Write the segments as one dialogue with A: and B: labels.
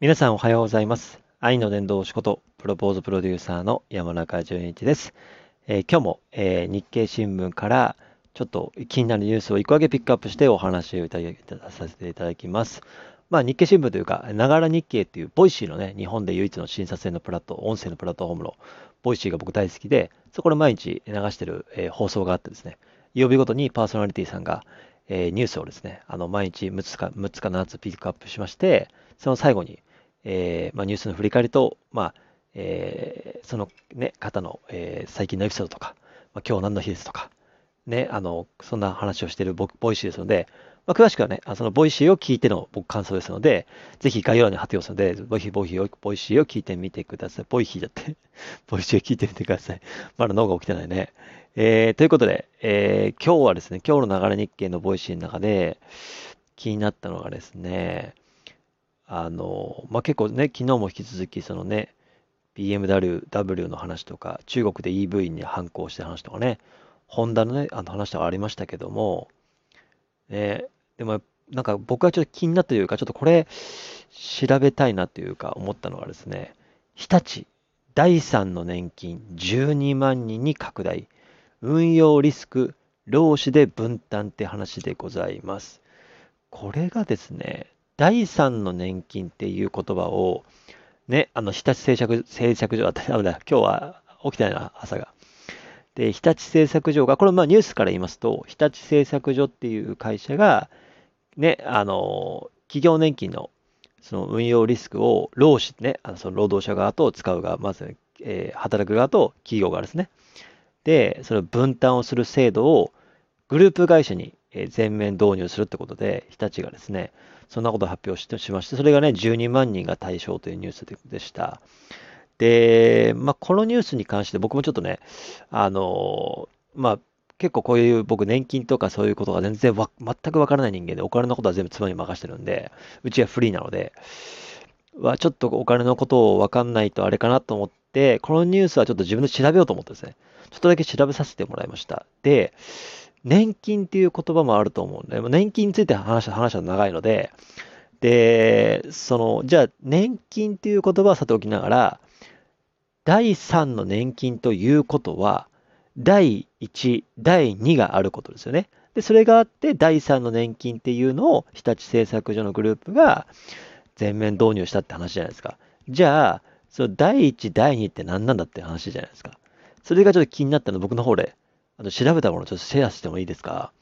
A: 皆さんおはようございます。愛の伝道師こと、プロポーズプロデューサーの山中淳一です。えー今日も、えー日経新聞からちょっと気になるニュースを1個だけピックアップしてお話をいたださせていただきます。まあ、日経新聞というか、ながら日経っていう、 Voicy のね、日本で唯一の審査制のプラット、音声のプラットフォームの Voicy が僕大好きで、そこで毎日流してる、えー放送があってですね、曜日ごとにパーソナリティさんが、えーニュースをですね、あの毎日6つか6つか7つピックアップしまして、その最後に、えーまあ、ニュースの振り返りと、まあえーその、ね、方の、えー最近のエピソードとか、まあ、今日何の日ですとか、ね、あのそんな話をしているボ Voicy ですので、まあ、詳しくはね、あその Voicy を聞いての僕感想ですので、ぜひ概要欄に貼っておきますので、ボイヒボイヒを Voicy を聞いてみてください。ボイヒーだって、Voicy を聞いてみてください。まだ脳が起きてないね。えーということで、えー今日はですね、今日のながら日経の Voicy の中で気になったのがですね、あの、まあ、結構ね、昨日も引き続き、そのね、BMW の話とか、中国で EV に反抗した話とかね、ホンダのね、あの話とかありましたけども、ね、でも、なんか僕はちょっと気になったというか、ちょっとこれ、調べたいなというか、思ったのがですね、日立、第3の年金12万人に拡大、運用リスク、労使で分担って話でございます。これがですね、第3の年金っていう言葉を、ね、あの、日立製作製作所、あ、ダメだ、今日は起きてないな、朝が。で、日立製作所が、これまあニュースから言いますと、日立製作所っていう会社が、ね、あの、企業年金のその運用リスクを労使ね、あのその労働者側と使う側、まず、えー働く側と企業側ですね。で、それを分担をする制度をグループ会社に全面導入するってことで、日立がですね、そんなことを発表してしまして、それがね、12万人が対象というニュースででした。で、まあ、このニュースに関して僕もちょっとね、あのまあ、結構こういう僕年金とかそういうことが全然わ全くわからない人間で、お金のことは全部妻に任してるんで、うちはフリーなので、はちょっとお金のことをわかんないとあれかなと思って、このニュースはちょっと自分で調べようと思ってですね、ちょっとだけ調べさせてもらいました。で、年金っていう言葉もあると思うんで、年金について話した話は長いので、で、その、じゃあ、年金っていう言葉はさておきながら、第3の年金ということは、第1、第2があることですよね。で、それがあって、第3の年金っていうのを日立製作所のグループが全面導入したって話じゃないですか。じゃあ、その第1、第2って何なんだって話じゃないですか。それがちょっと気になったの、僕の方で、あの調べたものをちょっとシェアしてもいいですか。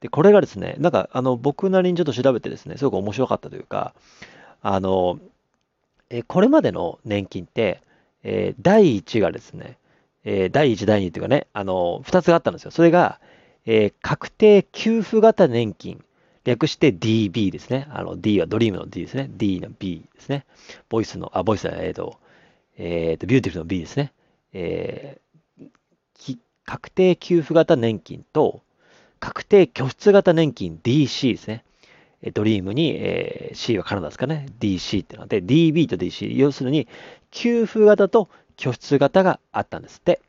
A: で、これがですね、なんか、あの、僕なりにちょっと調べてですね、すごく面白かったというか、あの、えこれまでの年金って、えー第1がですね、えー第1、第2っていうかね、あの、2つがあったんですよ。それが、えー確定給付型年金、略して DB ですね。あの、D はドリームの D ですね。D の B ですね。ボイスの、あ、ボイスは、えっ、と、えっ、と、ビューティフルの B ですね。えー確定給付型年金と、確定拠出型年金 DC ですね。えドリームに、えー C はカナダですかね。DC ってのがあって、DB と DC。要するに、給付型と拠出型があったんですって。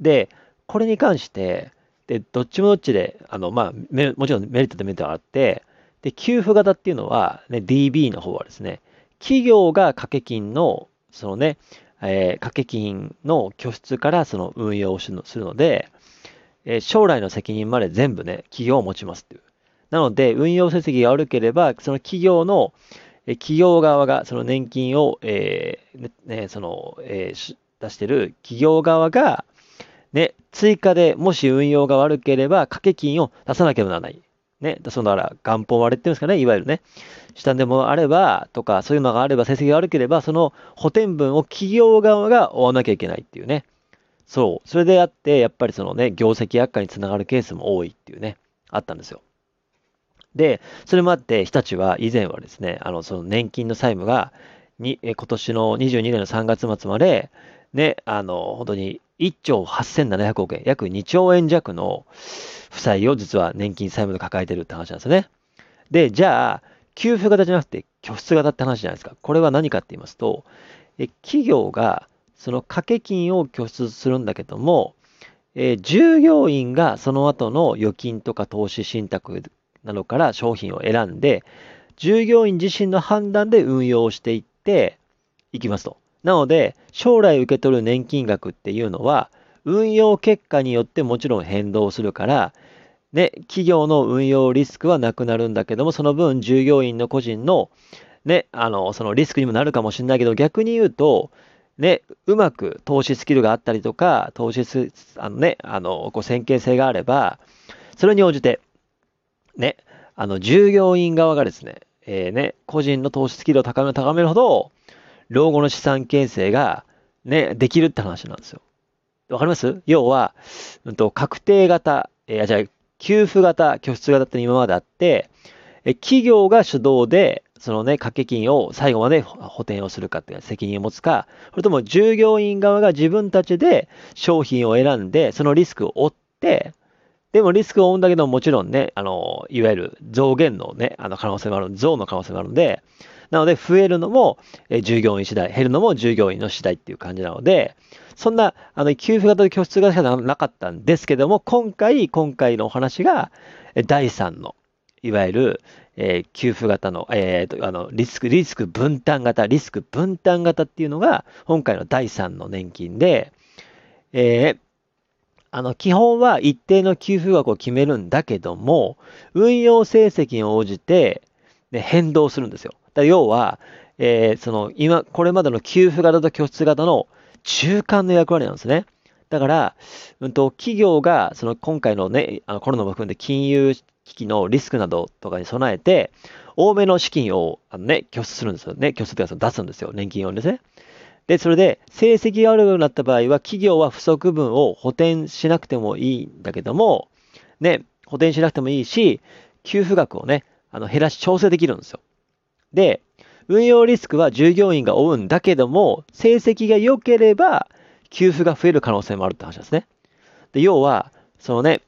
A: で、これに関して、で、どっちもどっちで、あの、まあ、もちろんメリットとメリットがあって、で、給付型っていうのは、ね、DB の方はですね、企業が掛け金の、そのね、えー掛け金の拠出からその運用をするので、えー将来の責任まで全部ね、企業を持ちますっていう。なので、運用成績が悪ければ、その企業の、企業側がその年金を、えーねその、えー出してる企業側が、ね、追加でもし運用が悪ければ、掛け金を出さなければならない。ね、そのだから元本割れっていうんですかね、いわゆるね、下でもあれば、とか、そういうのがあれば、成績が悪ければ、その補填分を企業側が負わなきゃいけないっていうね。そう。それであって、やっぱりそのね、業績悪化につながるケースも多いっていうね、あったんですよ。で、それもあって、日立は以前はですね、あの、その年金の債務が、に、え今年の22年の3月末まで、ね、あの、本当に1兆8700億円、約2兆円弱の負債を実は年金債務で抱えてるって話なんですね。で、じゃあ、給付型じゃなくて拠出型って話じゃないですか。これは何かって言いますと、え企業がその掛け金を拠出するんだけども、え従業員がその後の預金とか投資信託などから商品を選んで、従業員自身の判断で運用していっていきますと。なので、将来受け取る年金額っていうのは、運用結果によってもちろん変動するから、ね、企業の運用リスクはなくなるんだけども、その分従業員の個人の、ね、あの、そのリスクにもなるかもしれないけど、逆に言うと、ね、うまく投資スキルがあったりとか、投資、あのね、あの、こう、先見性があれば、それに応じて、ね、あの、従業員側がですね、えー、ね、個人の投資スキルを高める高めるほど、老後の資産形成が、ね、できるって話なんですよ。わかります？要は、うんと、確定型、えー、じゃあ、給付型、拠出型って今まであって、え企業が主導で、そのね、掛け金を最後まで補填をするかっていう責任を持つか、それとも従業員側が自分たちで商品を選んで、そのリスクを負って、でもリスクを負うんだけどもちろんね、あの、いわゆる増減のね、あの可能性もある、増の可能性もあるので、なので増えるのも従業員次第、減るのも従業員の次第っていう感じなので、そんな、あの、給付型で拠出型しかなかったんですけども、今回、今回のお話が、第3の、いわゆる、えー、給付型の、えっー、あの、リスク、リスク分担型、リスク分担型っていうのが、今回の第3の年金で、えー、あの、基本は一定の給付額を決めるんだけども、運用成績に応じて、ね、変動するんですよ。だ要は、えー、その、今、これまでの給付型と拠出型の中間の役割なんですね。だから、うんと、企業が、その今回のね、あのコロナも含んで金融危機のリスクなどとかに備えて、多めの資金をあの、ね、拠出するんですよね。拠出というか出すんですよ。年金用にですね。で、それで、成績が悪くなった場合は、企業は不足分を補填しなくてもいいんだけども、ね、補填しなくてもいいし、給付額をね、あの減らし調整できるんですよ。で、運用リスクは従業員が負うんだけども、成績が良ければ、給付が増える可能性もあるって話ですね。で、要は、そのね、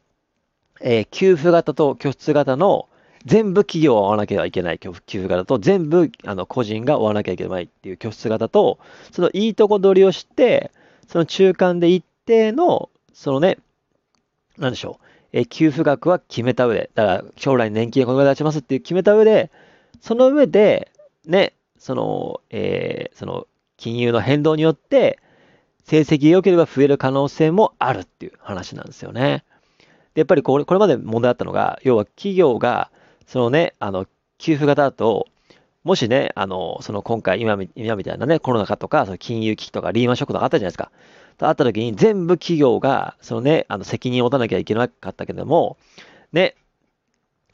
A: えー、給付型と拠出型の全部企業を追わなければいけない給付型と、全部あの個人が追わなきゃいけないっていう拠出型と、そのいいとこ取りをして、その中間で一定の、そのね、なんでしょう、え給付額は決めた上で、だから将来年金このぐらい出しますっていう決めた上で、その上で、ね、その、えー、その金融の変動によって、成績が良ければ増える可能性もあるっていう話なんですよね。で、やっぱりこれこれまで問題あったのが、要は企業が、そのね、あの、給付型だと、もしね、あの、その今回、今今みたいなね、コロナ禍とか、その金融危機とか、リーマンショックとかあったじゃないですか。とあった時に、全部企業が、そのね、あの、責任を負たなきゃいけなかったけども、ね、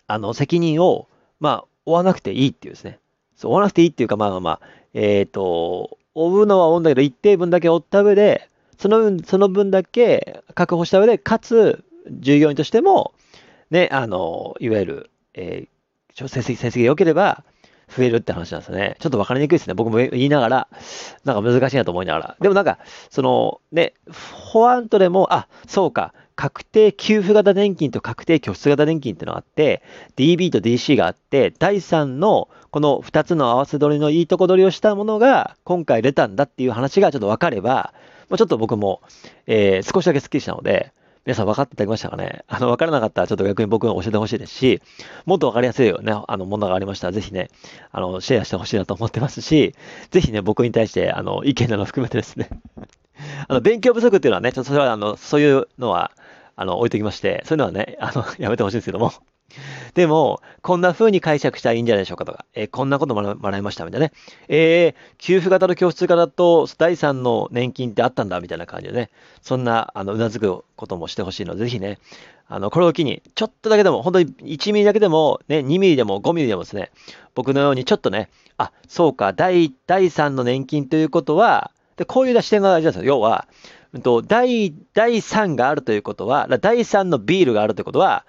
A: あの、責任を、まあ、負わなくていいっていうですね。そう、負わなくていいっていうか、まあまあ、えっ、ー、と、負うのは負うんだけど、一定分だけ負った上で、その分、その分だけ確保した上で、かつ、従業員としても、ね、あの、いわゆる、えー、成績、成績が良ければ、増えるって話なんですね。ちょっと分かりにくいですね。僕も言いながら、なんか難しいなと思いながら。でもなんか、その、ね、フォアントでも、あ、そうか、確定給付型年金と確定拠出型年金ってのがあって、DB と DC があって、第3のこの2つの合わせ取りのいいとこ取りをしたものが今回出たんだっていう話がちょっと分かれば、ま、ちょっと僕も、えー、少しだけスッキリしたので、皆さん分かっていただきましたかね？あの、分からなかったらちょっと逆に僕が教えてほしいですし、もっと分かりやすいよね、あの、ものがありましたら、ぜひね、あの、シェアしてほしいなと思ってますし、ぜひね、僕に対して、あの、意見など含めてですね。あの、勉強不足っていうのはね、ちょっとそれは、あの、そういうのは、あの、置いときまして、そういうのはね、あの、やめてほしいんですけども でも、こんな風に解釈したらいいんじゃないでしょうかとか、えー、こんなこともらいましたみたいなね。えー、給付型と教室型と第3の年金ってあったんだみたいな感じでね、そんな、あの、うなずくこともしてほしいので、ぜひね、あの、これを機に、ちょっとだけでも、本当に1ミリだけでも、ね、2ミリでも5ミリでもですね、僕のようにちょっとね、あ、そうか、第、第3の年金ということは、で、こういう視点が大事なんですよ。要は、第、第3があるということは、第3のビールがあるということは、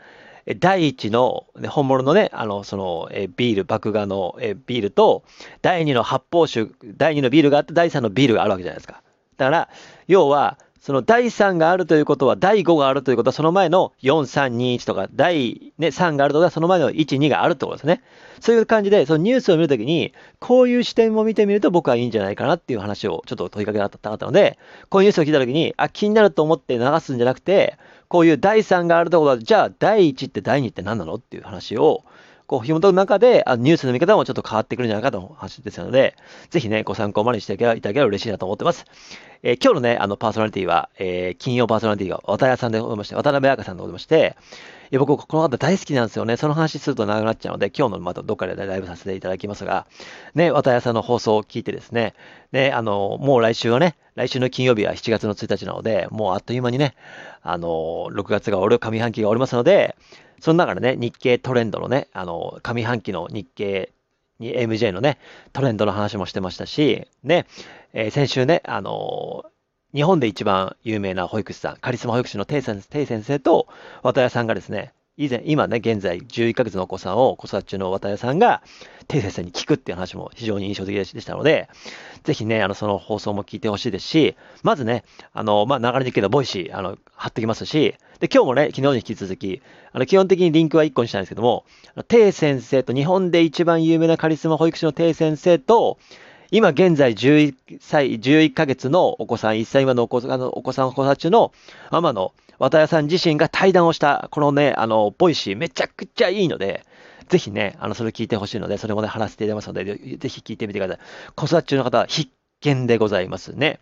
A: 第1の、本物のね、あの、その、ビール、麦芽のビールと、第2の発泡酒、第2のビールがあって、第3のビールがあるわけじゃないですか。だから、要は、その第3があるということは、第5があるということは、その前の4、3、2、1とか、第、ね、3があるということは、その前の1、2があるってことですね。そういう感じで、そのニュースを見るときに、こういう視点も見てみると僕はいいんじゃないかなっていう話をちょっと問いかけたかったので、こういうニュースを聞いたときに、あ、気になると思って流すんじゃなくて、こういう第3があるところは、じゃあ第1って第2って何なのっていう話を、こう、紐解く中で、あニュースの見方もちょっと変わってくるんじゃないかという話ですので、ぜひね、ご参考までにしていただければ嬉しいなと思ってます。えー、今日のね、あの、パーソナリティは、えー、金曜パーソナリティが渡谷さんでございまして、渡辺彩香さんでございまして、いや僕、この方大好きなんですよね。その話すると長くなっちゃうので、今日のまたどっかでライブさせていただきますが、ね、渡谷さんの放送を聞いてですね、ね、あの、もう来週はね、来週の金曜日は7月の1日なので、もうあっという間にね、あの、6月が俺、上半期がおりますので、その中でね、日経トレンドのね、あの、上半期の日経に MJ のね、トレンドの話もしてましたし、ね、えー、先週ね、あの日本で一番有名な保育士さん、カリスマ保育士のテイ先生と渡谷さんがですね、以前、今ね、現在11ヶ月のお子さんを子育て中の渡谷さんが、テイ先生に聞くっていう話も非常に印象的でしたので、ぜひね、あの、その放送も聞いてほしいですし、まずね、あの、まあ、流れでいけど、ボイシー、あの、貼ってきますし、で、今日もね、昨日に引き続き、あの、基本的にリンクは1個にしたんですけども、てぃ先生と、日本で一番有名なカリスマ保育士のてぃ先生と、今現在11歳、11ヶ月のお子さん、1歳今のお子さん、お子さん、子たちのママの渡谷さん自身が対談をした、このね、あの、 Voicyめちゃくちゃいいので、ぜひね、あの、それ聞いてほしいので、それもね、話していただきますので、ぜひ聞いてみてください。子育て中の方は必見でございますね。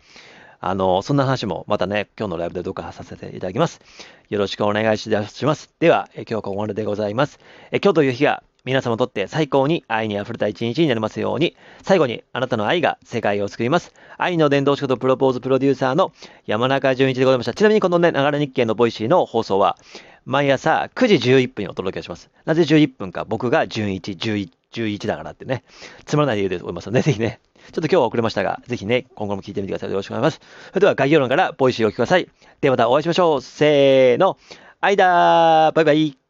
A: あの、そんな話もまたね、今日のライブでどうかさせていただきます。よろしくお願いします。では、え今日はここまででございます。え今日という日が皆様にとって最高に愛に溢れた一日になりますように、最後にあなたの愛が世界を救います。愛の伝道師ことプロポーズプロデューサーの山中淳一でございました。ちなみにこのね、ながら日経の Voicy の放送は、毎朝9時11分にお届けします。なぜ11分か、僕が11、11、11だからってね、つまらない理由で思いますので、ぜひね、ちょっと今日は遅れましたが、ぜひね、今後も聞いてみてください。よろしくお願いします。それでは概要欄から Voicy をお聞きください。ではまたお会いしましょう。せーの。愛だーバイバイ